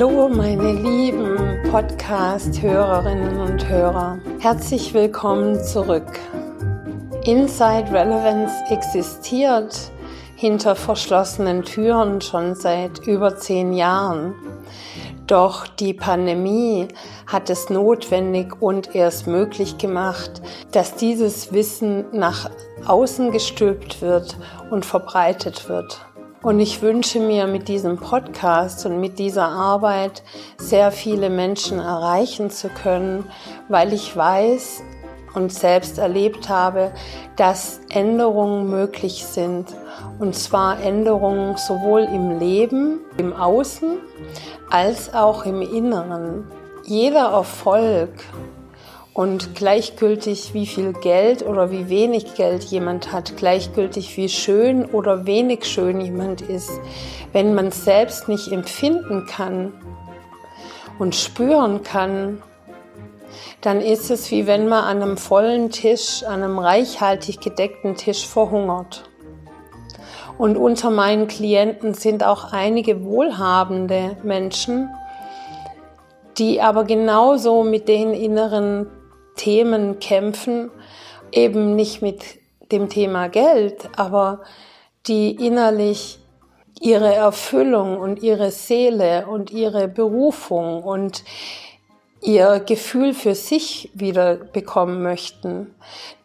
Hallo meine lieben Podcast-Hörerinnen und Hörer. Herzlich willkommen zurück. Inside Relevance existiert hinter verschlossenen Türen schon seit über zehn Jahren. Doch die Pandemie hat es notwendig und erst möglich gemacht, dass dieses Wissen nach außen gestülpt wird und verbreitet wird. Und ich wünsche mir mit diesem Podcast und mit dieser Arbeit sehr viele Menschen erreichen zu können, weil ich weiß und selbst erlebt habe, dass Änderungen möglich sind. Und zwar Änderungen sowohl im Leben, im Außen, als auch im Inneren. Jeder Erfolg und gleichgültig wie viel Geld oder wie wenig Geld jemand hat, gleichgültig wie schön oder wenig schön jemand ist, wenn man selbst nicht empfinden kann und spüren kann, dann ist es wie wenn man an einem vollen Tisch, an einem reichhaltig gedeckten Tisch verhungert. Und unter meinen Klienten sind auch einige wohlhabende Menschen, die aber genauso mit den inneren Themen kämpfen, eben nicht mit dem Thema Geld, aber die innerlich ihre Erfüllung und ihre Seele und ihre Berufung und ihr Gefühl für sich wieder bekommen möchten,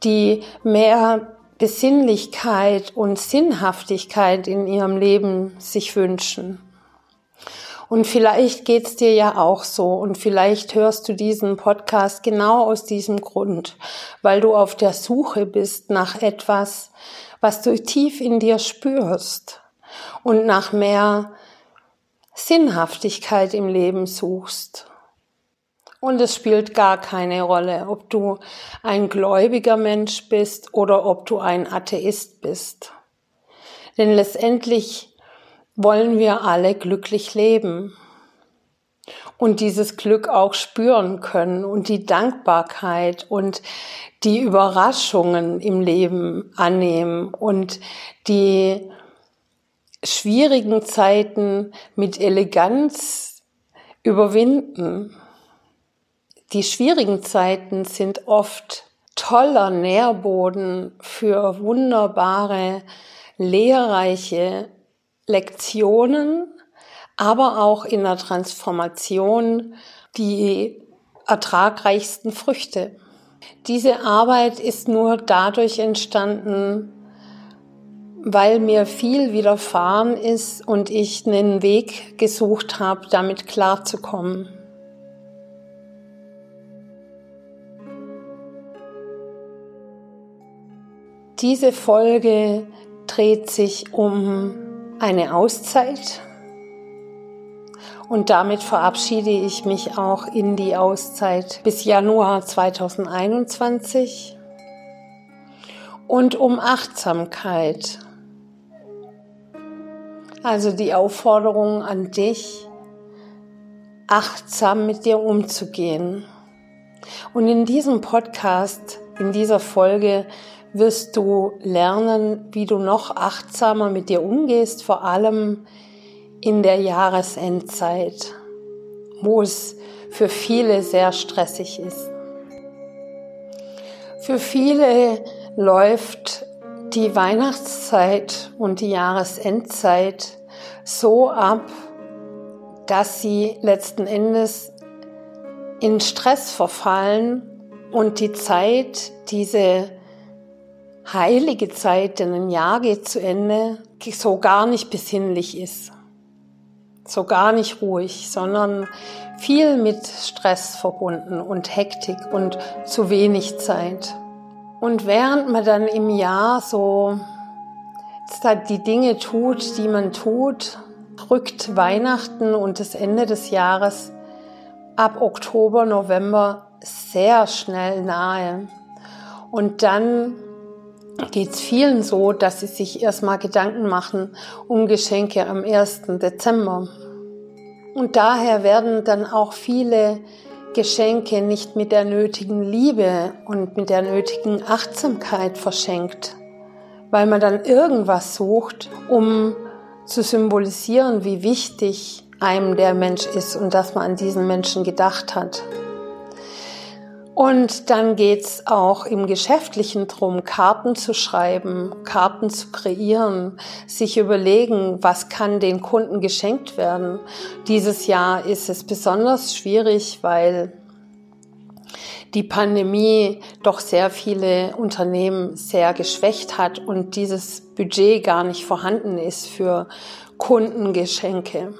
die mehr Besinnlichkeit und Sinnhaftigkeit in ihrem Leben sich wünschen. Und vielleicht geht's dir ja auch so und vielleicht hörst du diesen Podcast genau aus diesem Grund, weil du auf der Suche bist nach etwas, was du tief in dir spürst und nach mehr Sinnhaftigkeit im Leben suchst. Und es spielt gar keine Rolle, ob du ein gläubiger Mensch bist oder ob du ein Atheist bist. Denn letztendlich wollen wir alle glücklich leben und dieses Glück auch spüren können und die Dankbarkeit und die Überraschungen im Leben annehmen und die schwierigen Zeiten mit Eleganz überwinden. Die schwierigen Zeiten sind oft toller Nährboden für wunderbare, lehrreiche Lektionen, aber auch in der Transformation die ertragreichsten Früchte. Diese Arbeit ist nur dadurch entstanden, weil mir viel widerfahren ist und ich einen Weg gesucht habe, damit klarzukommen. Diese Folge dreht sich um eine Auszeit und damit verabschiede ich mich auch in die Auszeit bis Januar 2021 und um Achtsamkeit. Also die Aufforderung an dich, achtsam mit dir umzugehen. Und in diesem Podcast, in dieser Folge wirst du lernen, wie du noch achtsamer mit dir umgehst, vor allem in der Jahresendzeit, wo es für viele sehr stressig ist. Für viele läuft die Weihnachtszeit und die Jahresendzeit so ab, dass sie letzten Endes in Stress verfallen und die Zeit, diese heilige Zeit, denn ein Jahr geht zu Ende, so gar nicht besinnlich ist. So gar nicht ruhig, sondern viel mit Stress verbunden und Hektik und zu wenig Zeit. Und während man dann im Jahr so die Dinge tut, die man tut, rückt Weihnachten und das Ende des Jahres ab Oktober, November sehr schnell nahe. Und dann geht es vielen so, dass sie sich erstmal Gedanken machen um Geschenke am 1. Dezember. Und daher werden dann auch viele Geschenke nicht mit der nötigen Liebe und mit der nötigen Achtsamkeit verschenkt, weil man dann irgendwas sucht, um zu symbolisieren, wie wichtig einem der Mensch ist und dass man an diesen Menschen gedacht hat. Und dann geht's auch im Geschäftlichen drum, Karten zu schreiben, Karten zu kreieren, sich überlegen, was kann den Kunden geschenkt werden. Dieses Jahr ist es besonders schwierig, weil die Pandemie doch sehr viele Unternehmen sehr geschwächt hat und dieses Budget gar nicht vorhanden ist für Kundengeschenke.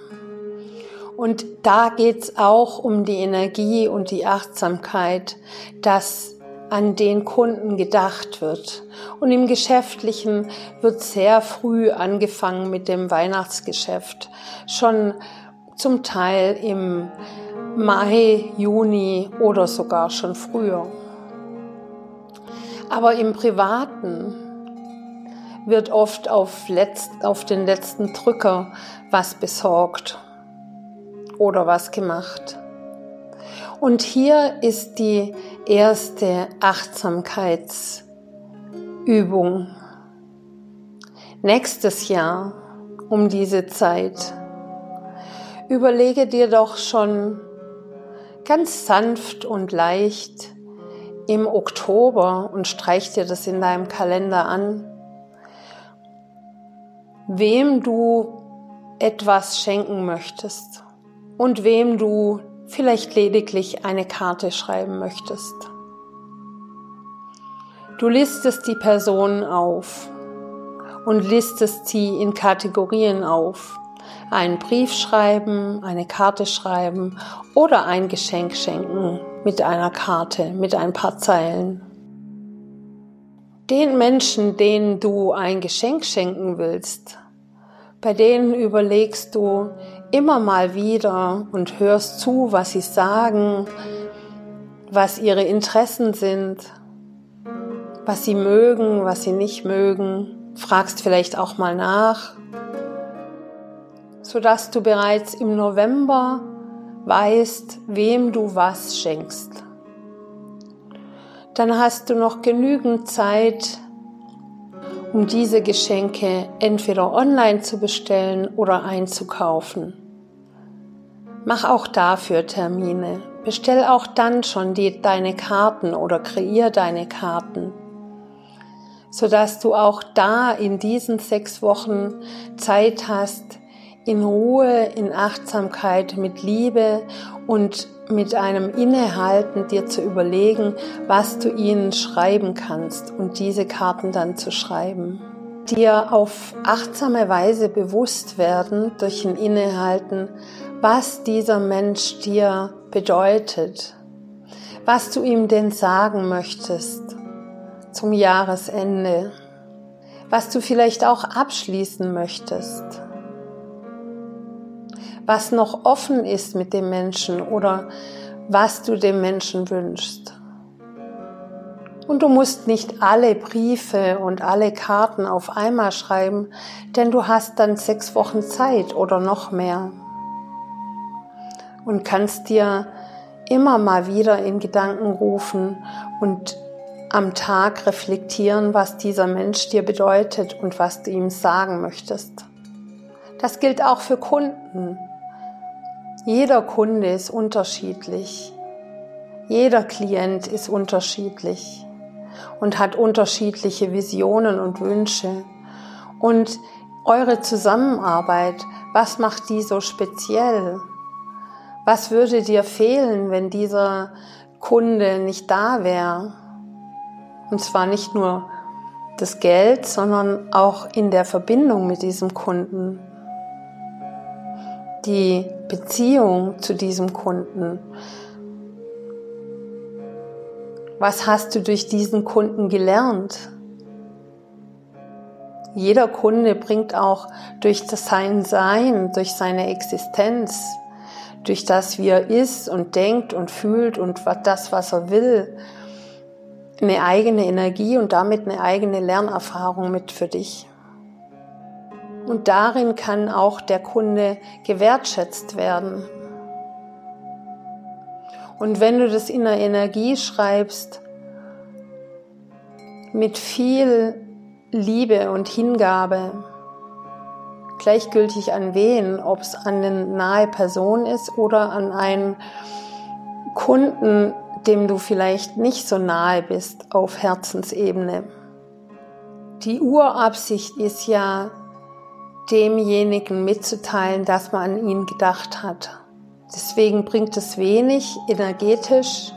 Und da geht's auch um die Energie und die Achtsamkeit, dass an den Kunden gedacht wird. Und im Geschäftlichen wird sehr früh angefangen mit dem Weihnachtsgeschäft. Schon zum Teil im Mai, Juni oder sogar schon früher. Aber im Privaten wird oft auf, letzt, auf den letzten Drücker was besorgt oder was gemacht. Und hier ist die erste Achtsamkeitsübung. Nächstes Jahr um diese Zeit überlege dir doch schon ganz sanft und leicht im Oktober und streich dir das in deinem Kalender an, wem du etwas schenken möchtest und wem du vielleicht lediglich eine Karte schreiben möchtest. Du listest die Person auf und listest sie in Kategorien auf. Einen Brief schreiben, eine Karte schreiben oder ein Geschenk schenken mit einer Karte, mit ein paar Zeilen. Den Menschen, denen du ein Geschenk schenken willst, bei denen überlegst du immer mal wieder und hörst zu, was sie sagen, was ihre Interessen sind, was sie mögen, was sie nicht mögen, fragst vielleicht auch mal nach, sodass du bereits im November weißt, wem du was schenkst. Dann hast du noch genügend Zeit, um diese Geschenke entweder online zu bestellen oder einzukaufen. Mach auch dafür Termine. Bestell auch dann schon die, deine Karten oder kreier deine Karten, sodass du auch da in diesen sechs Wochen Zeit hast, in Ruhe, in Achtsamkeit, mit Liebe und mit einem Innehalten dir zu überlegen, was du ihnen schreiben kannst und diese Karten dann zu schreiben. Dir auf achtsame Weise bewusst werden durch ein Innehalten, was dieser Mensch dir bedeutet, was du ihm denn sagen möchtest zum Jahresende, was du vielleicht auch abschließen möchtest was noch offen ist mit dem Menschen oder was du dem Menschen wünschst. Und du musst nicht alle Briefe und alle Karten auf einmal schreiben, denn du hast dann sechs Wochen Zeit oder noch mehr. Und kannst dir immer mal wieder in Gedanken rufen und am Tag reflektieren, was dieser Mensch dir bedeutet und was du ihm sagen möchtest. Das gilt auch für Kunden. Jeder Kunde ist unterschiedlich. Jeder Klient ist unterschiedlich und hat unterschiedliche Visionen und Wünsche. Und eure Zusammenarbeit, was macht die so speziell? Was würde dir fehlen, wenn dieser Kunde nicht da wäre? Und zwar nicht nur das Geld, sondern auch in der Verbindung mit diesem Kunden die Beziehung zu diesem Kunden? Was hast du durch diesen Kunden gelernt? Jeder Kunde bringt auch durch sein Sein, durch seine Existenz, durch das, wie er ist und denkt und fühlt und das, was er will, eine eigene Energie und damit eine eigene Lernerfahrung mit für dich. Und darin kann auch der Kunde gewertschätzt werden. Und wenn du das in der Energie schreibst, mit viel Liebe und Hingabe, gleichgültig an wen, ob es an eine nahe Person ist oder an einen Kunden, dem du vielleicht nicht so nahe bist auf Herzensebene. Die Urabsicht ist ja, demjenigen mitzuteilen, dass man an ihn gedacht hat. Deswegen bringt es wenig energetisch,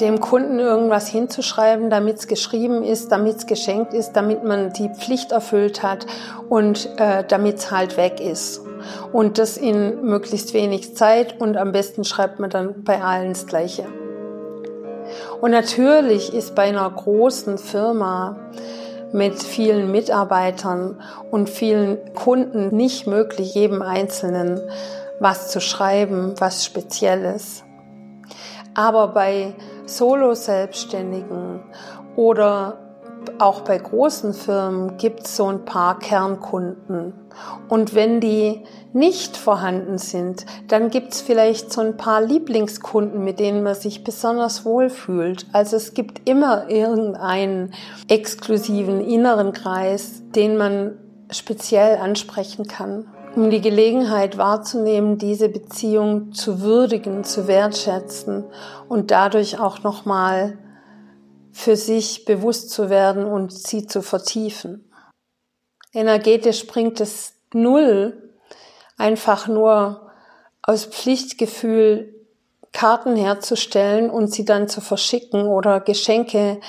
dem Kunden irgendwas hinzuschreiben, damit es geschrieben ist, damit es geschenkt ist, damit man die Pflicht erfüllt hat und äh, damit es halt weg ist. Und das in möglichst wenig Zeit und am besten schreibt man dann bei allen das Gleiche. Und natürlich ist bei einer großen Firma mit vielen Mitarbeitern und vielen Kunden nicht möglich, jedem Einzelnen was zu schreiben, was Spezielles. Aber bei Solo-Selbstständigen oder auch bei großen Firmen gibt es so ein paar Kernkunden. Und wenn die nicht vorhanden sind, dann gibt es vielleicht so ein paar Lieblingskunden, mit denen man sich besonders wohlfühlt. Also es gibt immer irgendeinen exklusiven inneren Kreis, den man speziell ansprechen kann, um die Gelegenheit wahrzunehmen, diese Beziehung zu würdigen, zu wertschätzen und dadurch auch nochmal für sich bewusst zu werden und sie zu vertiefen. Energetisch bringt es null, einfach nur aus Pflichtgefühl Karten herzustellen und sie dann zu verschicken oder Geschenke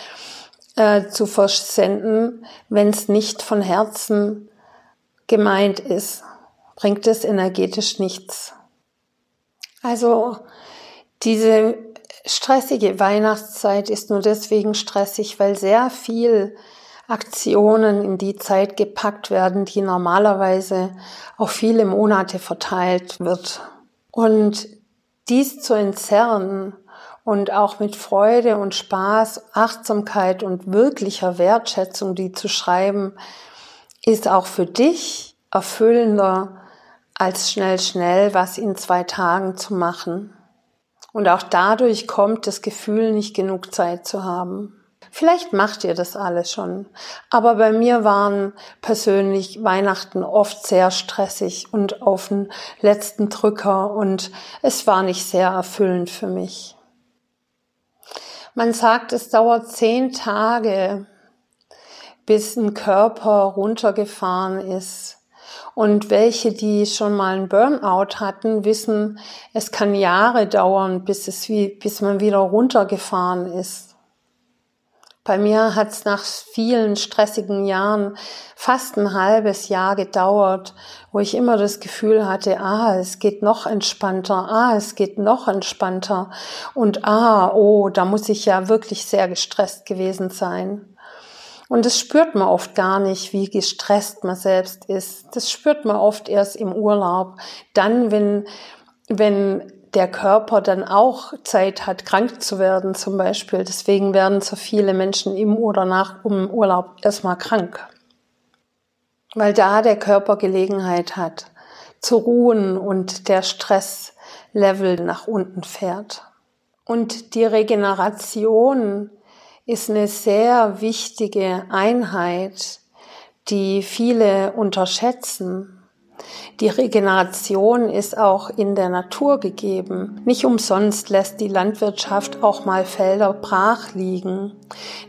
äh, zu versenden, wenn es nicht von Herzen gemeint ist, bringt es energetisch nichts. Also diese stressige Weihnachtszeit ist nur deswegen stressig, weil sehr viel Aktionen in die Zeit gepackt werden, die normalerweise auf viele Monate verteilt wird. Und dies zu entzerren und auch mit Freude und Spaß, Achtsamkeit und wirklicher Wertschätzung die zu schreiben, ist auch für dich erfüllender als schnell, schnell was in zwei Tagen zu machen. Und auch dadurch kommt das Gefühl, nicht genug Zeit zu haben. Vielleicht macht ihr das alles schon. Aber bei mir waren persönlich Weihnachten oft sehr stressig und auf den letzten Drücker und es war nicht sehr erfüllend für mich. Man sagt, es dauert zehn Tage, bis ein Körper runtergefahren ist. Und welche, die schon mal einen Burnout hatten, wissen, es kann Jahre dauern, bis es wie, bis man wieder runtergefahren ist. Bei mir hat es nach vielen stressigen Jahren fast ein halbes Jahr gedauert, wo ich immer das Gefühl hatte, ah, es geht noch entspannter, ah, es geht noch entspannter und ah, oh, da muss ich ja wirklich sehr gestresst gewesen sein. Und das spürt man oft gar nicht, wie gestresst man selbst ist. Das spürt man oft erst im Urlaub. Dann, wenn, wenn der Körper dann auch Zeit hat, krank zu werden zum Beispiel. Deswegen werden so viele Menschen im oder nach dem Urlaub erstmal krank. Weil da der Körper Gelegenheit hat zu ruhen und der Stresslevel nach unten fährt. Und die Regeneration ist eine sehr wichtige Einheit, die viele unterschätzen. Die Regeneration ist auch in der Natur gegeben. Nicht umsonst lässt die Landwirtschaft auch mal Felder brach liegen.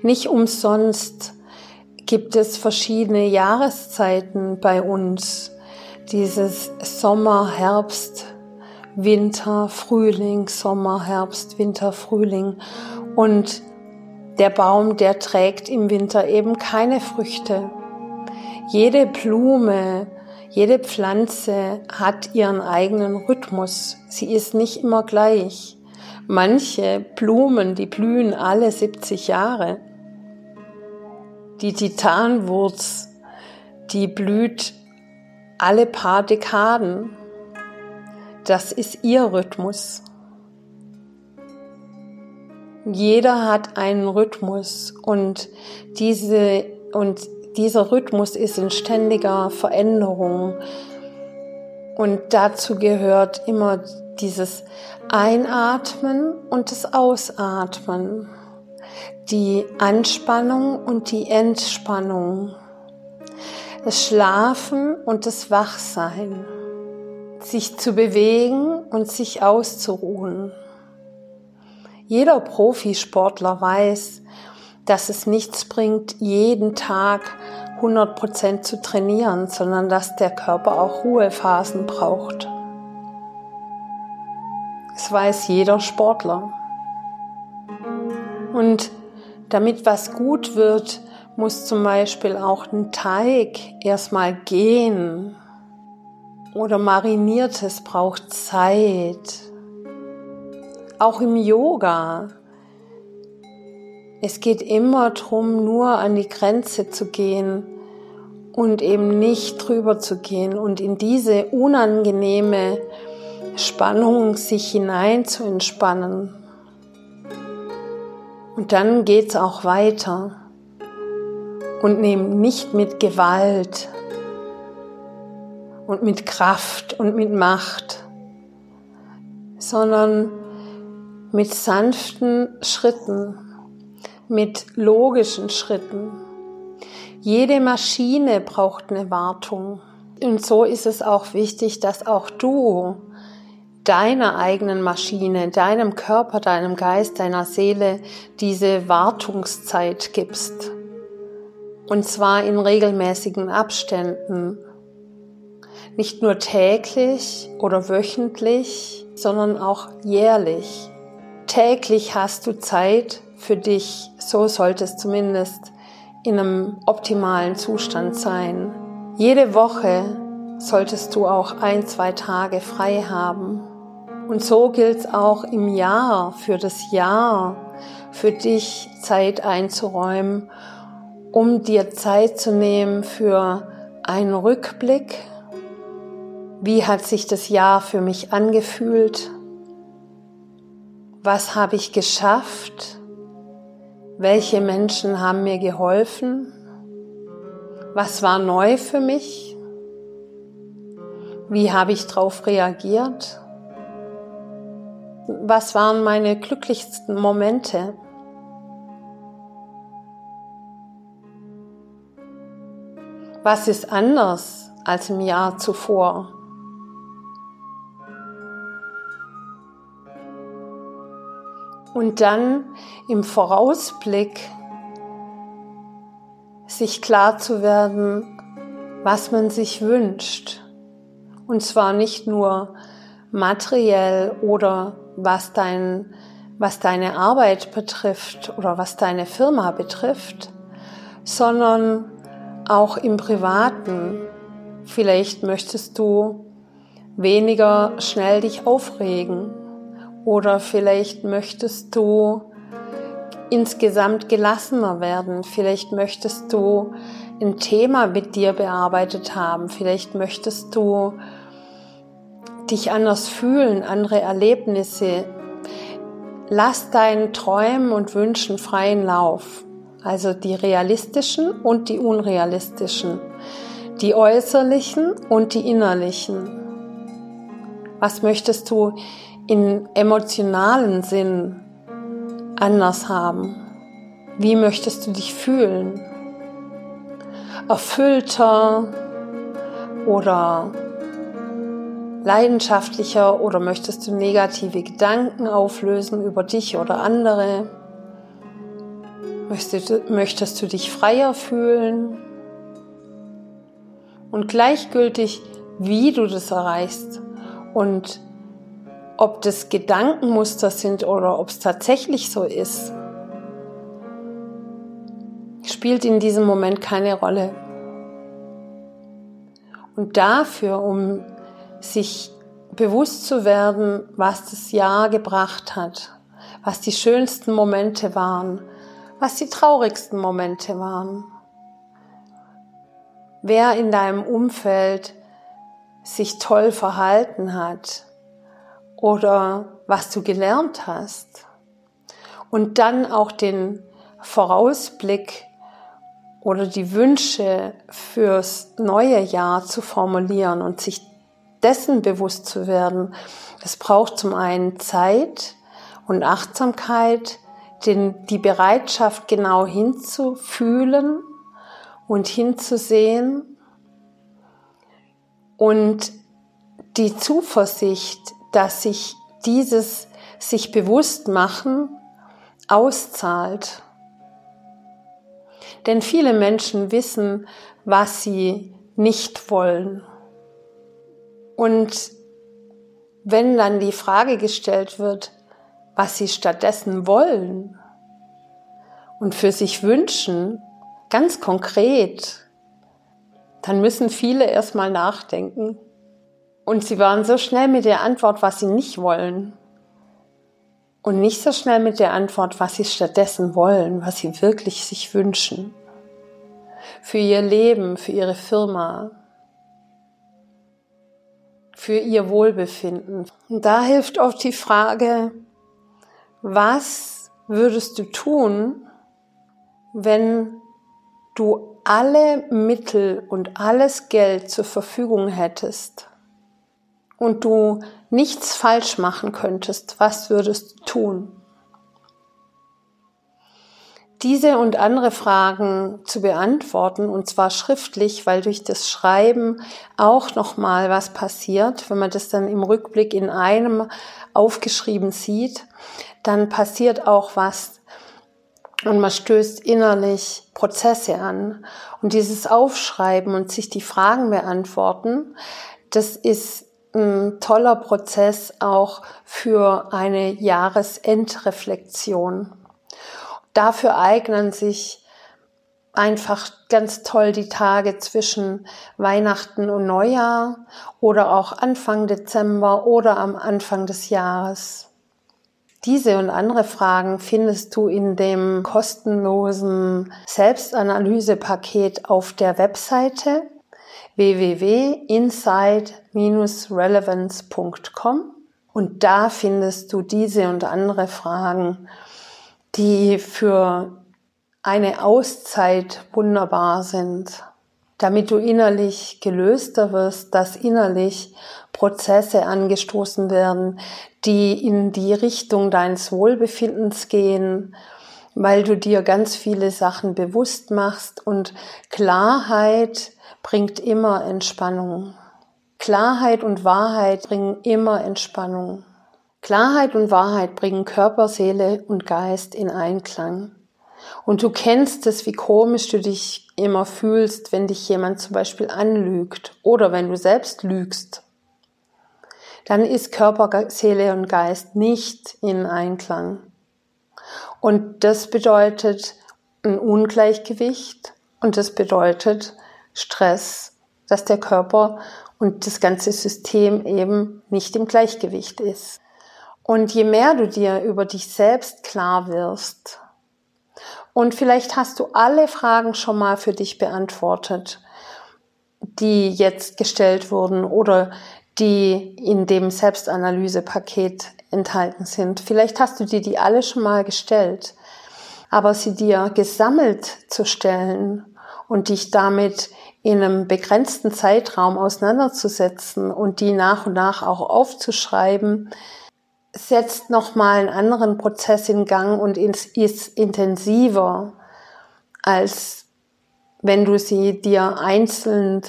Nicht umsonst gibt es verschiedene Jahreszeiten bei uns. Dieses Sommer, Herbst, Winter, Frühling, Sommer, Herbst, Winter, Frühling. Und der Baum, der trägt im Winter eben keine Früchte. Jede Blume, jede Pflanze hat ihren eigenen Rhythmus. Sie ist nicht immer gleich. Manche Blumen, die blühen alle 70 Jahre. Die Titanwurz, die blüht alle paar Dekaden. Das ist ihr Rhythmus. Jeder hat einen Rhythmus und diese, und dieser Rhythmus ist in ständiger Veränderung. Und dazu gehört immer dieses Einatmen und das Ausatmen, die Anspannung und die Entspannung. das Schlafen und das Wachsein, sich zu bewegen und sich auszuruhen. Jeder Profisportler weiß, dass es nichts bringt, jeden Tag 100 Prozent zu trainieren, sondern dass der Körper auch Ruhephasen braucht. Das weiß jeder Sportler. Und damit was gut wird, muss zum Beispiel auch ein Teig erstmal gehen. Oder mariniertes braucht Zeit. Auch im Yoga. Es geht immer darum, nur an die Grenze zu gehen und eben nicht drüber zu gehen und in diese unangenehme Spannung sich hinein zu entspannen. Und dann geht's auch weiter und nehmen nicht mit Gewalt und mit Kraft und mit Macht, sondern mit sanften Schritten, mit logischen Schritten. Jede Maschine braucht eine Wartung. Und so ist es auch wichtig, dass auch du deiner eigenen Maschine, deinem Körper, deinem Geist, deiner Seele diese Wartungszeit gibst. Und zwar in regelmäßigen Abständen. Nicht nur täglich oder wöchentlich, sondern auch jährlich. Täglich hast du Zeit für dich, so sollte es zumindest in einem optimalen Zustand sein. Jede Woche solltest du auch ein, zwei Tage frei haben und so gilt es auch im Jahr, für das Jahr, für dich Zeit einzuräumen, um dir Zeit zu nehmen für einen Rückblick. Wie hat sich das Jahr für mich angefühlt? Was habe ich geschafft? Welche Menschen haben mir geholfen? Was war neu für mich? Wie habe ich darauf reagiert? Was waren meine glücklichsten Momente? Was ist anders als im Jahr zuvor? Und dann im Vorausblick sich klar zu werden, was man sich wünscht. Und zwar nicht nur materiell oder was dein, was deine Arbeit betrifft oder was deine Firma betrifft, sondern auch im Privaten. Vielleicht möchtest du weniger schnell dich aufregen oder vielleicht möchtest du insgesamt gelassener werden. Vielleicht möchtest du ein Thema mit dir bearbeitet haben. Vielleicht möchtest du dich anders fühlen, andere Erlebnisse. Lass deinen Träumen und Wünschen freien Lauf. Also die realistischen und die unrealistischen. Die äußerlichen und die innerlichen. Was möchtest du in emotionalen Sinn anders haben? Wie möchtest du dich fühlen? Erfüllter oder leidenschaftlicher oder möchtest du negative Gedanken auflösen über dich oder andere? Möchtest, möchtest du dich freier fühlen? Und gleichgültig, wie du das erreichst und ob das Gedankenmuster sind oder ob es tatsächlich so ist, spielt in diesem Moment keine Rolle. Und dafür, um sich bewusst zu werden, was das Jahr gebracht hat, was die schönsten Momente waren, was die traurigsten Momente waren. Wer in deinem Umfeld sich toll verhalten hat oder was du gelernt hast. Und dann auch den Vorausblick oder die Wünsche fürs neue Jahr zu formulieren und sich dessen bewusst zu werden. Es braucht zum einen Zeit und Achtsamkeit, den, die Bereitschaft genau hinzufühlen und hinzusehen Und die Zuversicht, dass sich dieses sich bewusst machen auszahlt. Denn viele Menschen wissen, was sie nicht wollen. Und wenn dann die Frage gestellt wird, was sie stattdessen wollen und für sich wünschen, ganz konkret, dann müssen viele erstmal nachdenken. Und sie waren so schnell mit der Antwort, was sie nicht wollen. Und nicht so schnell mit der Antwort, was sie stattdessen wollen, was sie wirklich sich wünschen. Für ihr Leben, für ihre Firma, für ihr Wohlbefinden. Und da hilft oft die Frage, was würdest du tun, wenn du alle Mittel und alles Geld zur Verfügung hättest und du nichts falsch machen könntest, was würdest du tun? Diese und andere Fragen zu beantworten und zwar schriftlich, weil durch das Schreiben auch noch mal was passiert, wenn man das dann im Rückblick in einem aufgeschrieben sieht, dann passiert auch was und man stößt innerlich Prozesse an und dieses Aufschreiben und sich die Fragen beantworten, das ist ein toller Prozess auch für eine Jahresendreflexion. Dafür eignen sich einfach ganz toll die Tage zwischen Weihnachten und Neujahr oder auch Anfang Dezember oder am Anfang des Jahres. Diese und andere Fragen findest du in dem kostenlosen Selbstanalysepaket auf der Webseite www.inside-relevance.com und da findest du diese und andere Fragen, die für eine Auszeit wunderbar sind, damit du innerlich gelöster wirst, dass innerlich Prozesse angestoßen werden, die in die Richtung deines Wohlbefindens gehen, weil du dir ganz viele Sachen bewusst machst und Klarheit bringt immer Entspannung. Klarheit und Wahrheit bringen immer Entspannung. Klarheit und Wahrheit bringen Körper, Seele und Geist in Einklang. Und du kennst es, wie komisch du dich immer fühlst, wenn dich jemand zum Beispiel anlügt oder wenn du selbst lügst. Dann ist Körper, Seele und Geist nicht in Einklang. Und das bedeutet ein Ungleichgewicht und das bedeutet Stress, dass der Körper und das ganze System eben nicht im Gleichgewicht ist. Und je mehr du dir über dich selbst klar wirst, und vielleicht hast du alle Fragen schon mal für dich beantwortet, die jetzt gestellt wurden oder die in dem Selbstanalysepaket enthalten sind. Vielleicht hast du dir die alle schon mal gestellt, aber sie dir gesammelt zu stellen und dich damit in einem begrenzten Zeitraum auseinanderzusetzen und die nach und nach auch aufzuschreiben, setzt nochmal einen anderen Prozess in Gang und ist intensiver, als wenn du sie dir einzeln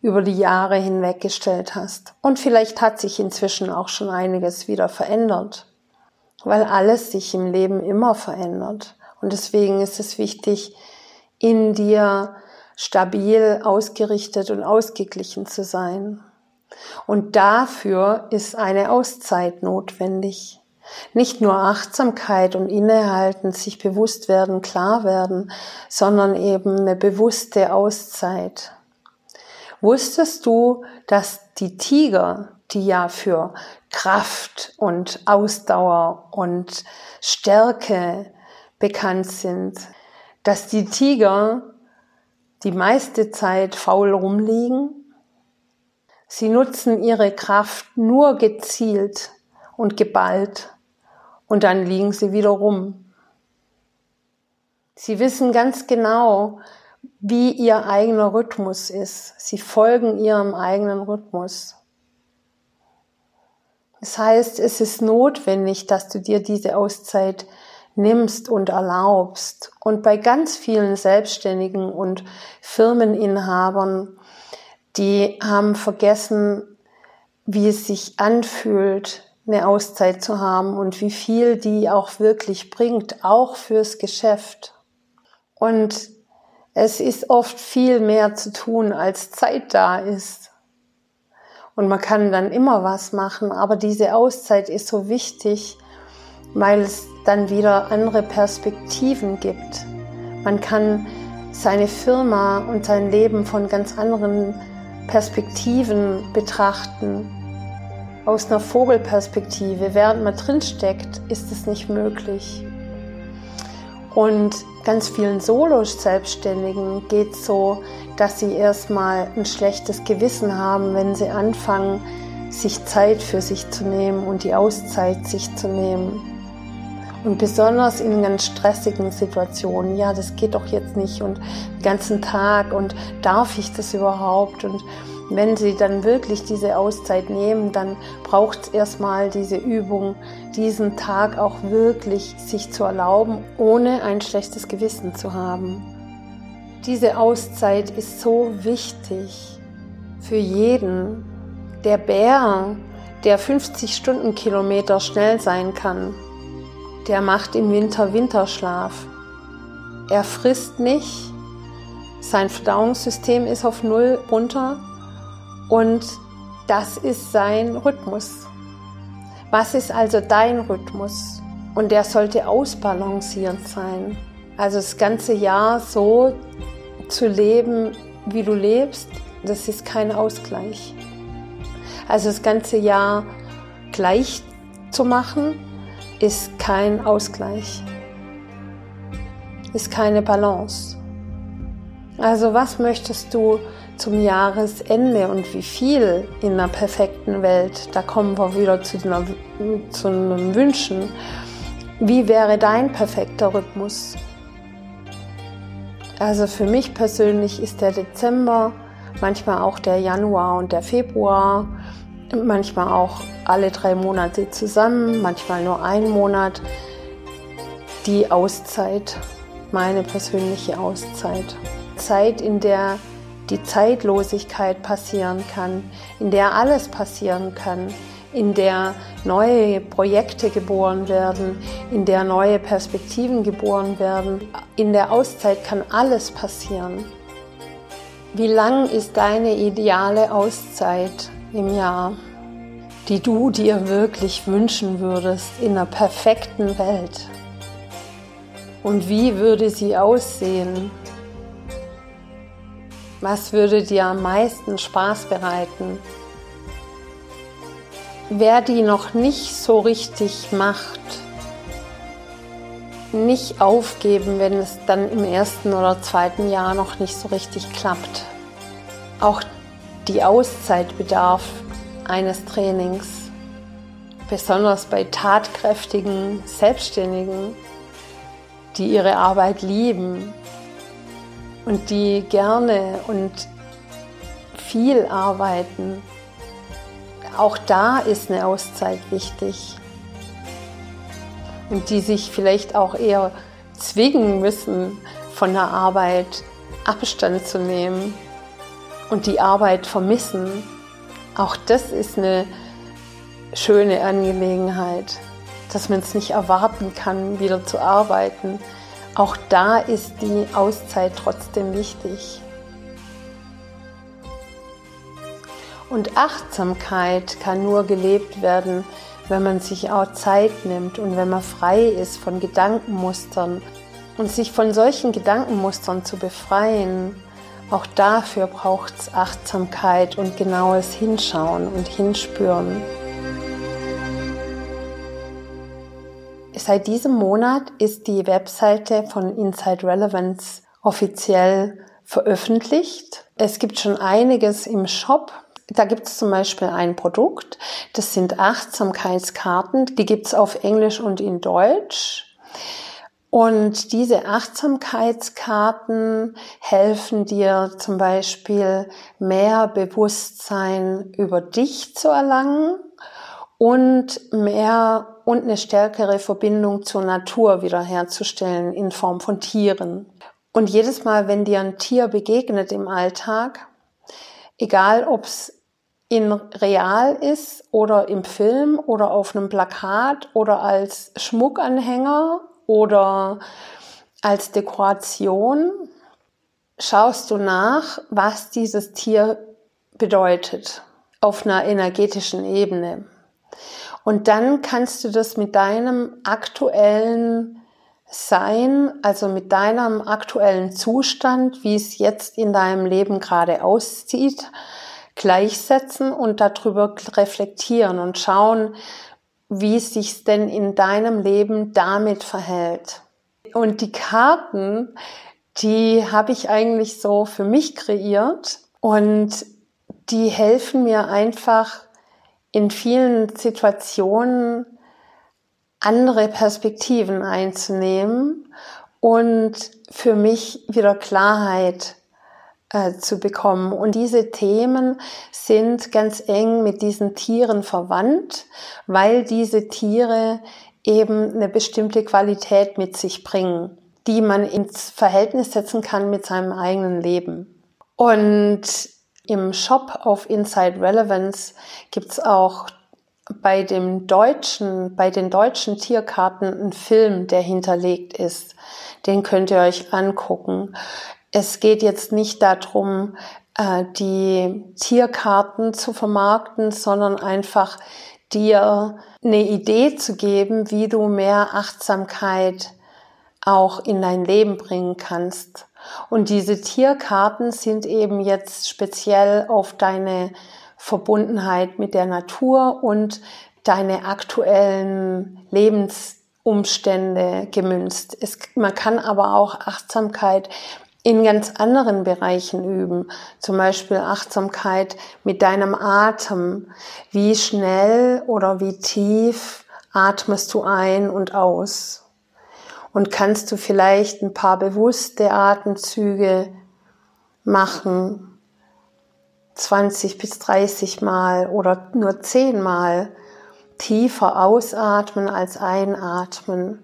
über die Jahre hinweggestellt hast. Und vielleicht hat sich inzwischen auch schon einiges wieder verändert, weil alles sich im Leben immer verändert. Und deswegen ist es wichtig, in dir stabil ausgerichtet und ausgeglichen zu sein. Und dafür ist eine Auszeit notwendig. Nicht nur Achtsamkeit und Innehalten, sich bewusst werden, klar werden, sondern eben eine bewusste Auszeit. Wusstest du, dass die Tiger, die ja für Kraft und Ausdauer und Stärke bekannt sind, dass die Tiger die meiste Zeit faul rumliegen. Sie nutzen ihre Kraft nur gezielt und geballt und dann liegen sie wieder rum. Sie wissen ganz genau, wie ihr eigener Rhythmus ist. Sie folgen ihrem eigenen Rhythmus. Das heißt, es ist notwendig, dass du dir diese Auszeit nimmst und erlaubst. Und bei ganz vielen Selbstständigen und Firmeninhabern die haben vergessen, wie es sich anfühlt, eine Auszeit zu haben und wie viel die auch wirklich bringt, auch fürs Geschäft. Und es ist oft viel mehr zu tun, als Zeit da ist. Und man kann dann immer was machen, aber diese Auszeit ist so wichtig, weil es dann wieder andere Perspektiven gibt. Man kann seine Firma und sein Leben von ganz anderen Perspektiven betrachten. Aus einer Vogelperspektive. Während man drinsteckt, ist es nicht möglich. Und ganz vielen Solo-Selbstständigen geht es so, dass sie erstmal ein schlechtes Gewissen haben, wenn sie anfangen, sich Zeit für sich zu nehmen und die Auszeit sich zu nehmen. Und besonders in ganz stressigen Situationen, ja, das geht doch jetzt nicht und den ganzen Tag und darf ich das überhaupt? Und wenn sie dann wirklich diese Auszeit nehmen, dann braucht es erstmal diese Übung, diesen Tag auch wirklich sich zu erlauben, ohne ein schlechtes Gewissen zu haben. Diese Auszeit ist so wichtig für jeden. Der Bär, der 50 Stundenkilometer schnell sein kann, der macht im Winter Winterschlaf. Er frisst nicht, sein Verdauungssystem ist auf Null runter und das ist sein Rhythmus. Was ist also dein Rhythmus? Und der sollte ausbalanciert sein. Also das ganze Jahr so zu leben, wie du lebst, das ist kein Ausgleich. Also das ganze Jahr gleich zu machen, ist kein Ausgleich, ist keine Balance. Also was möchtest du zum Jahresende und wie viel in einer perfekten Welt? Da kommen wir wieder zu, einer, zu einem Wünschen. Wie wäre dein perfekter Rhythmus? Also für mich persönlich ist der Dezember, manchmal auch der Januar und der Februar, manchmal auch alle drei Monate zusammen, manchmal nur einen Monat. Die Auszeit, meine persönliche Auszeit. Zeit, in der die Zeitlosigkeit passieren kann, in der alles passieren kann, in der neue Projekte geboren werden, in der neue Perspektiven geboren werden. In der Auszeit kann alles passieren. Wie lang ist deine ideale Auszeit im Jahr, die du dir wirklich wünschen würdest in einer perfekten Welt? Und wie würde sie aussehen? Was würde dir am meisten Spaß bereiten? Wer die noch nicht so richtig macht, nicht aufgeben, wenn es dann im ersten oder zweiten Jahr noch nicht so richtig klappt. Auch die Auszeit bedarf eines Trainings, besonders bei tatkräftigen Selbstständigen, die ihre Arbeit lieben und die gerne und viel arbeiten. Auch da ist eine Auszeit wichtig. Und die sich vielleicht auch eher zwingen müssen, von der Arbeit Abstand zu nehmen und die Arbeit vermissen, auch das ist eine schöne Angelegenheit, dass man es nicht erwarten kann, wieder zu arbeiten. Auch da ist die Auszeit trotzdem wichtig. Und Achtsamkeit kann nur gelebt werden, wenn man sich auch Zeit nimmt und wenn man frei ist von Gedankenmustern und sich von solchen Gedankenmustern zu befreien auch dafür braucht es Achtsamkeit und genaues Hinschauen und Hinspüren. Seit diesem Monat ist die Webseite von Inside Relevance offiziell veröffentlicht. Es gibt schon einiges im Shop. Da gibt es zum Beispiel ein Produkt, das sind Achtsamkeitskarten, die gibt es auf Englisch und in Deutsch. Und diese Achtsamkeitskarten helfen dir zum Beispiel mehr Bewusstsein über dich zu erlangen und mehr und eine stärkere Verbindung zur Natur wiederherzustellen in Form von Tieren. Und jedes Mal, wenn dir ein Tier begegnet im Alltag, Egal, ob es in real ist oder im Film oder auf einem Plakat oder als Schmuckanhänger oder als Dekoration, schaust du nach, was dieses Tier bedeutet auf einer energetischen Ebene. Und dann kannst du das mit deinem aktuellen Sein, also mit deinem aktuellen Zustand, wie es jetzt in deinem Leben gerade aussieht, gleichsetzen und darüber reflektieren und schauen, wie es sich denn in deinem Leben damit verhält. Und die Karten, die habe ich eigentlich so für mich kreiert und die helfen mir einfach in vielen Situationen andere Perspektiven einzunehmen und für mich wieder Klarheit äh, zu bekommen. Und diese Themen sind ganz eng mit diesen Tieren verwandt, weil diese Tiere eben eine bestimmte Qualität mit sich bringen, die man ins Verhältnis setzen kann mit seinem eigenen Leben. Und im Shop auf Inside Relevance gibt's auch bei dem deutschen, bei den deutschen Tierkarten einen Film, der hinterlegt ist. Den könnt ihr euch angucken. Es geht jetzt nicht darum, äh, die Tierkarten zu vermarkten, sondern einfach dir eine Idee zu geben, wie du mehr Achtsamkeit auch in dein Leben bringen kannst. Und diese Tierkarten sind eben jetzt speziell auf deine Verbundenheit mit der Natur und deine aktuellen Lebensumstände gemünzt. Es, man kann aber auch Achtsamkeit in ganz anderen Bereichen üben. Zum Beispiel Achtsamkeit mit deinem Atem. Wie schnell oder wie tief atmest du ein und aus? Und kannst du vielleicht ein paar bewusste Atemzüge machen? 20 bis 30 Mal oder nur 10 Mal tiefer ausatmen als einatmen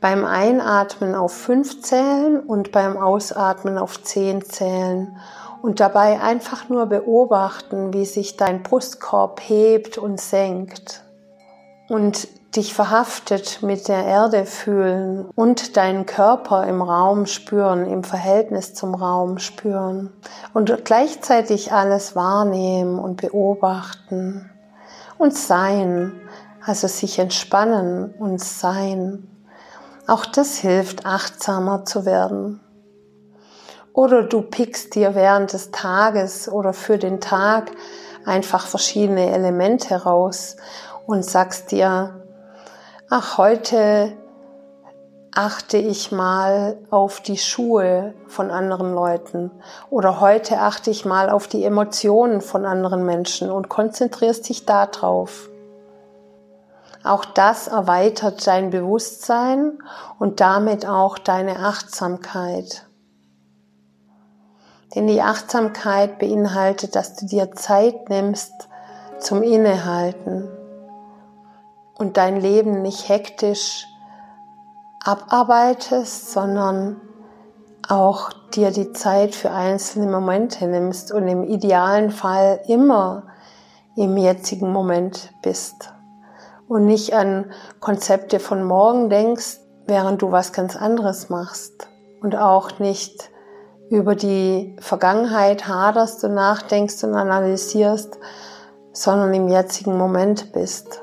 beim Einatmen auf fünf zählen und beim Ausatmen auf zehn zählen und dabei einfach nur beobachten, wie sich dein Brustkorb hebt und senkt. Und dich verhaftet mit der Erde fühlen und deinen Körper im Raum spüren, im Verhältnis zum Raum spüren. Und gleichzeitig alles wahrnehmen und beobachten. Und sein, also sich entspannen und sein. Auch das hilft, achtsamer zu werden. Oder du pickst dir während des Tages oder für den Tag einfach verschiedene Elemente raus und sagst dir, ach, heute achte ich mal auf die Schuhe von anderen Leuten oder heute achte ich mal auf die Emotionen von anderen Menschen und konzentrierst dich darauf. Auch das erweitert dein Bewusstsein und damit auch deine Achtsamkeit. Denn die Achtsamkeit beinhaltet, dass du dir Zeit nimmst zum Innehalten und dein Leben nicht hektisch abarbeitest, sondern auch dir die Zeit für einzelne Momente nimmst und im idealen Fall immer im jetzigen Moment bist und nicht an Konzepte von morgen denkst, während du was ganz anderes machst und auch nicht über die Vergangenheit haderst und nachdenkst und analysierst, sondern im jetzigen Moment bist.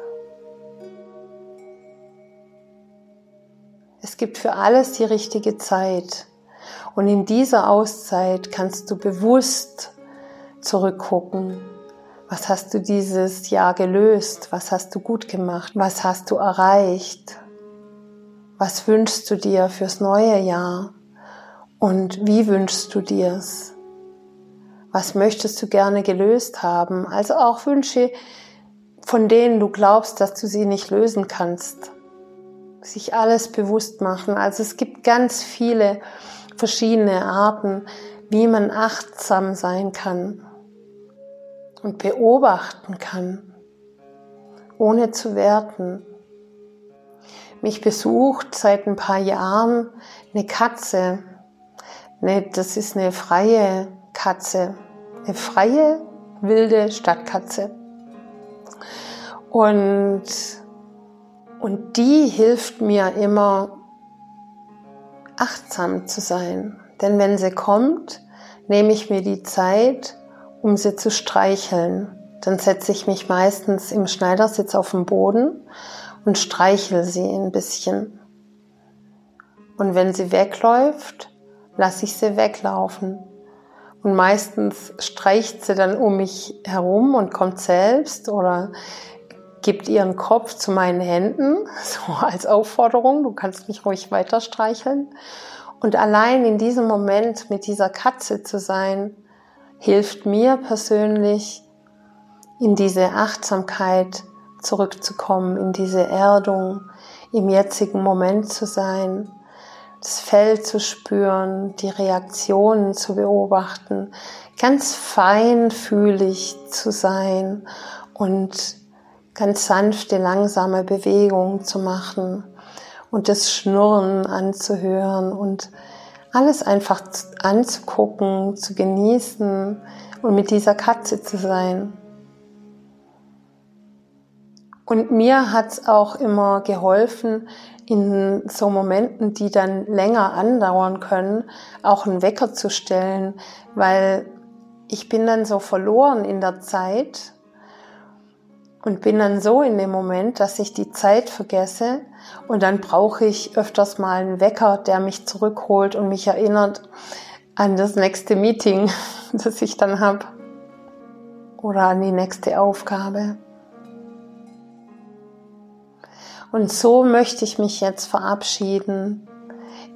Es gibt für alles die richtige Zeit. Und in dieser Auszeit kannst du bewusst zurückgucken was hast du dieses Jahr gelöst? Was hast du gut gemacht? Was hast du erreicht? Was wünschst du dir fürs neue Jahr? Und wie wünschst du dir's? Was möchtest du gerne gelöst haben? Also auch Wünsche, von denen du glaubst, dass du sie nicht lösen kannst. Sich alles bewusst machen. Also es gibt ganz viele verschiedene Arten, wie man achtsam sein kann und beobachten kann, ohne zu werten. Mich besucht seit ein paar Jahren eine Katze. Ne, das ist eine freie Katze. Eine freie wilde Stadtkatze. Und, und die hilft mir immer, achtsam zu sein. Denn wenn sie kommt, nehme ich mir die Zeit, um sie zu streicheln. Dann setze ich mich meistens im Schneidersitz auf den Boden und streichel sie ein bisschen. Und wenn sie wegläuft, lasse ich sie weglaufen. Und meistens streicht sie dann um mich herum und kommt selbst oder gibt ihren Kopf zu meinen Händen, so als Aufforderung, du kannst mich ruhig weiter streicheln. Und allein in diesem Moment mit dieser Katze zu sein, hilft mir persönlich, in diese Achtsamkeit zurückzukommen, in diese Erdung, im jetzigen Moment zu sein, das Fell zu spüren, die Reaktionen zu beobachten, ganz feinfühlig zu sein und ganz sanfte, langsame Bewegungen zu machen und das Schnurren anzuhören und alles einfach anzugucken, zu genießen und mit dieser Katze zu sein. Und mir hat's auch immer geholfen, in so Momenten, die dann länger andauern können, auch einen Wecker zu stellen, weil ich bin dann so verloren in der Zeit und bin dann so in dem Moment, dass ich die Zeit vergesse und dann brauche ich öfters mal einen Wecker, der mich zurückholt und mich erinnert an das nächste Meeting, das ich dann habe oder an die nächste Aufgabe. Und so möchte ich mich jetzt verabschieden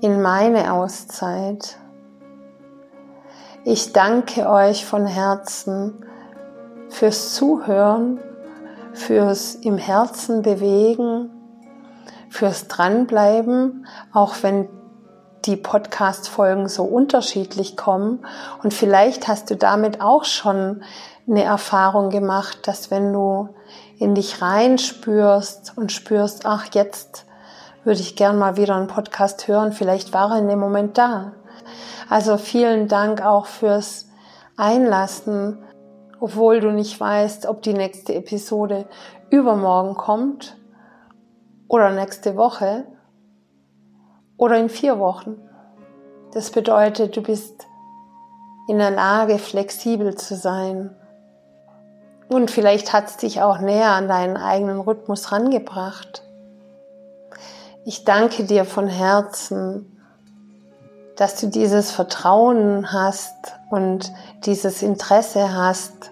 in meine Auszeit. Ich danke euch von Herzen fürs Zuhören, fürs im Herzen bewegen, fürs Dranbleiben, auch wenn die Podcast-Folgen so unterschiedlich kommen. Und vielleicht hast du damit auch schon eine Erfahrung gemacht, dass wenn du in dich reinspürst und spürst, ach, jetzt würde ich gern mal wieder einen Podcast hören, vielleicht war er in dem Moment da. Also vielen Dank auch fürs Einlassen, obwohl du nicht weißt, ob die nächste Episode übermorgen kommt oder nächste Woche oder in vier Wochen. Das bedeutet, du bist in der Lage, flexibel zu sein und vielleicht hat es dich auch näher an deinen eigenen Rhythmus rangebracht. Ich danke dir von Herzen, dass du dieses Vertrauen hast und dieses Interesse hast,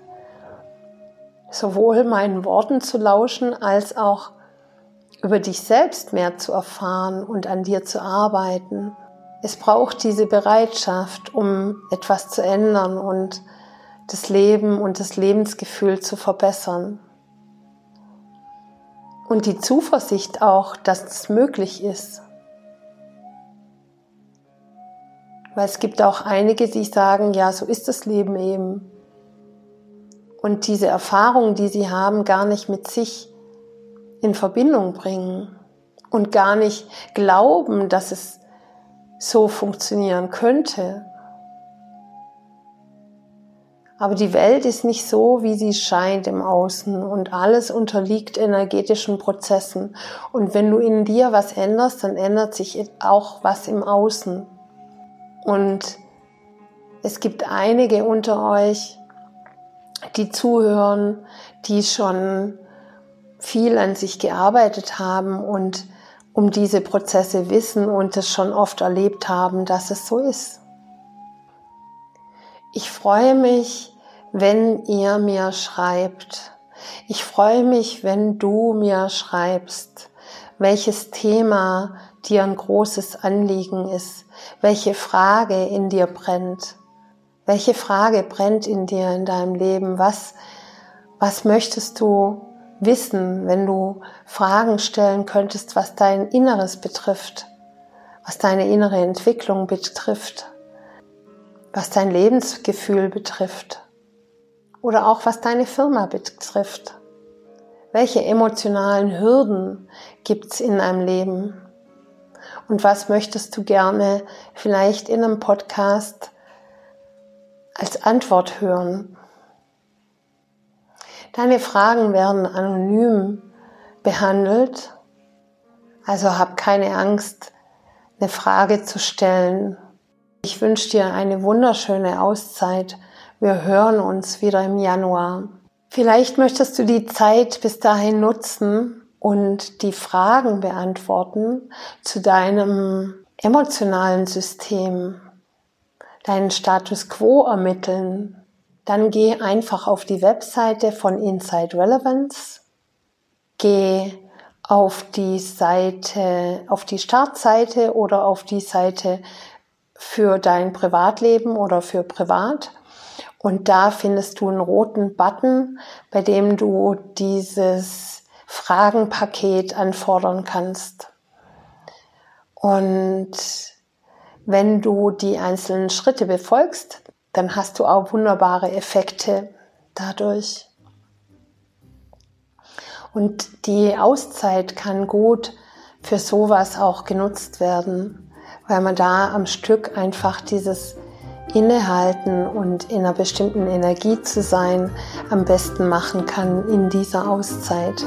sowohl meinen Worten zu lauschen als auch über dich selbst mehr zu erfahren und an dir zu arbeiten. Es braucht diese Bereitschaft, um etwas zu ändern und das Leben und das Lebensgefühl zu verbessern. Und die Zuversicht auch, dass es möglich ist. Weil es gibt auch einige, die sagen, ja, so ist das Leben eben. Und diese Erfahrung, die sie haben, gar nicht mit sich in Verbindung bringen und gar nicht glauben, dass es so funktionieren könnte. Aber die Welt ist nicht so, wie sie scheint im Außen und alles unterliegt energetischen Prozessen. Und wenn du in dir was änderst, dann ändert sich auch was im Außen. Und es gibt einige unter euch, die zuhören, die schon viel an sich gearbeitet haben und um diese Prozesse wissen und es schon oft erlebt haben, dass es so ist. Ich freue mich, wenn ihr mir schreibt. Ich freue mich, wenn du mir schreibst, welches Thema dir ein großes Anliegen ist, welche Frage in dir brennt. Welche Frage brennt in dir in deinem Leben? Was, was möchtest du wissen, wenn du Fragen stellen könntest, was dein Inneres betrifft, was deine innere Entwicklung betrifft? was dein Lebensgefühl betrifft oder auch was deine Firma betrifft. Welche emotionalen Hürden gibt's in deinem Leben? Und was möchtest du gerne vielleicht in einem Podcast als Antwort hören? Deine Fragen werden anonym behandelt, also hab keine Angst, eine Frage zu stellen. Ich wünsche dir eine wunderschöne Auszeit. Wir hören uns wieder im Januar. Vielleicht möchtest du die Zeit bis dahin nutzen und die Fragen beantworten zu deinem emotionalen System, deinen Status quo ermitteln. Dann geh einfach auf die Webseite von Inside Relevance, geh auf die Seite, auf die Startseite oder auf die Seite für dein Privatleben oder für privat und da findest du einen roten Button, bei dem du dieses Fragenpaket anfordern kannst. Und wenn du die einzelnen Schritte befolgst, dann hast du auch wunderbare Effekte dadurch. Und die Auszeit kann gut für sowas auch genutzt werden, weil man da am Stück einfach dieses Innehalten und in einer bestimmten Energie zu sein am besten machen kann in dieser Auszeit.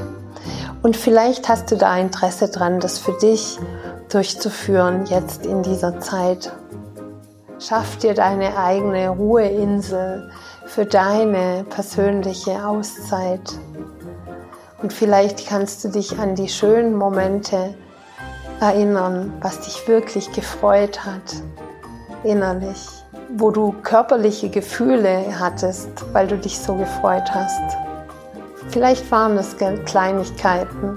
Und vielleicht hast du da Interesse dran, das für dich durchzuführen jetzt in dieser Zeit. Schaff dir deine eigene Ruheinsel für deine persönliche Auszeit. Und vielleicht kannst du dich an die schönen Momente erinnern, was dich wirklich gefreut hat, innerlich wo du körperliche Gefühle hattest, weil du dich so gefreut hast. Vielleicht waren es Kleinigkeiten.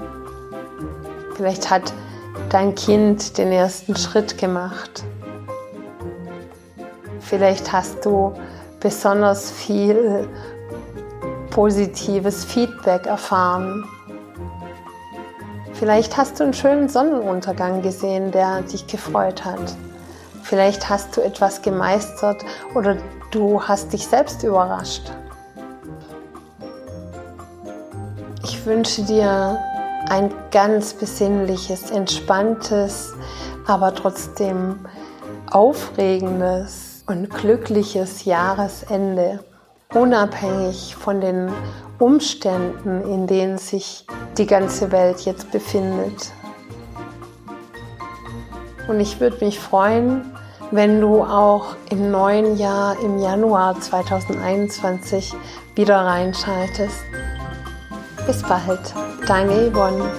Vielleicht hat dein Kind den ersten Schritt gemacht. Vielleicht hast du besonders viel positives Feedback erfahren. Vielleicht hast du einen schönen Sonnenuntergang gesehen, der dich gefreut hat. Vielleicht hast du etwas gemeistert oder du hast dich selbst überrascht. Wünsche dir ein ganz besinnliches, entspanntes, aber trotzdem aufregendes und glückliches Jahresende, unabhängig von den Umständen, in denen sich die ganze Welt jetzt befindet. Und ich würde mich freuen, wenn du auch im neuen Jahr, im Januar 2021 wieder reinschaltest. Bis bald, deine Yvonne.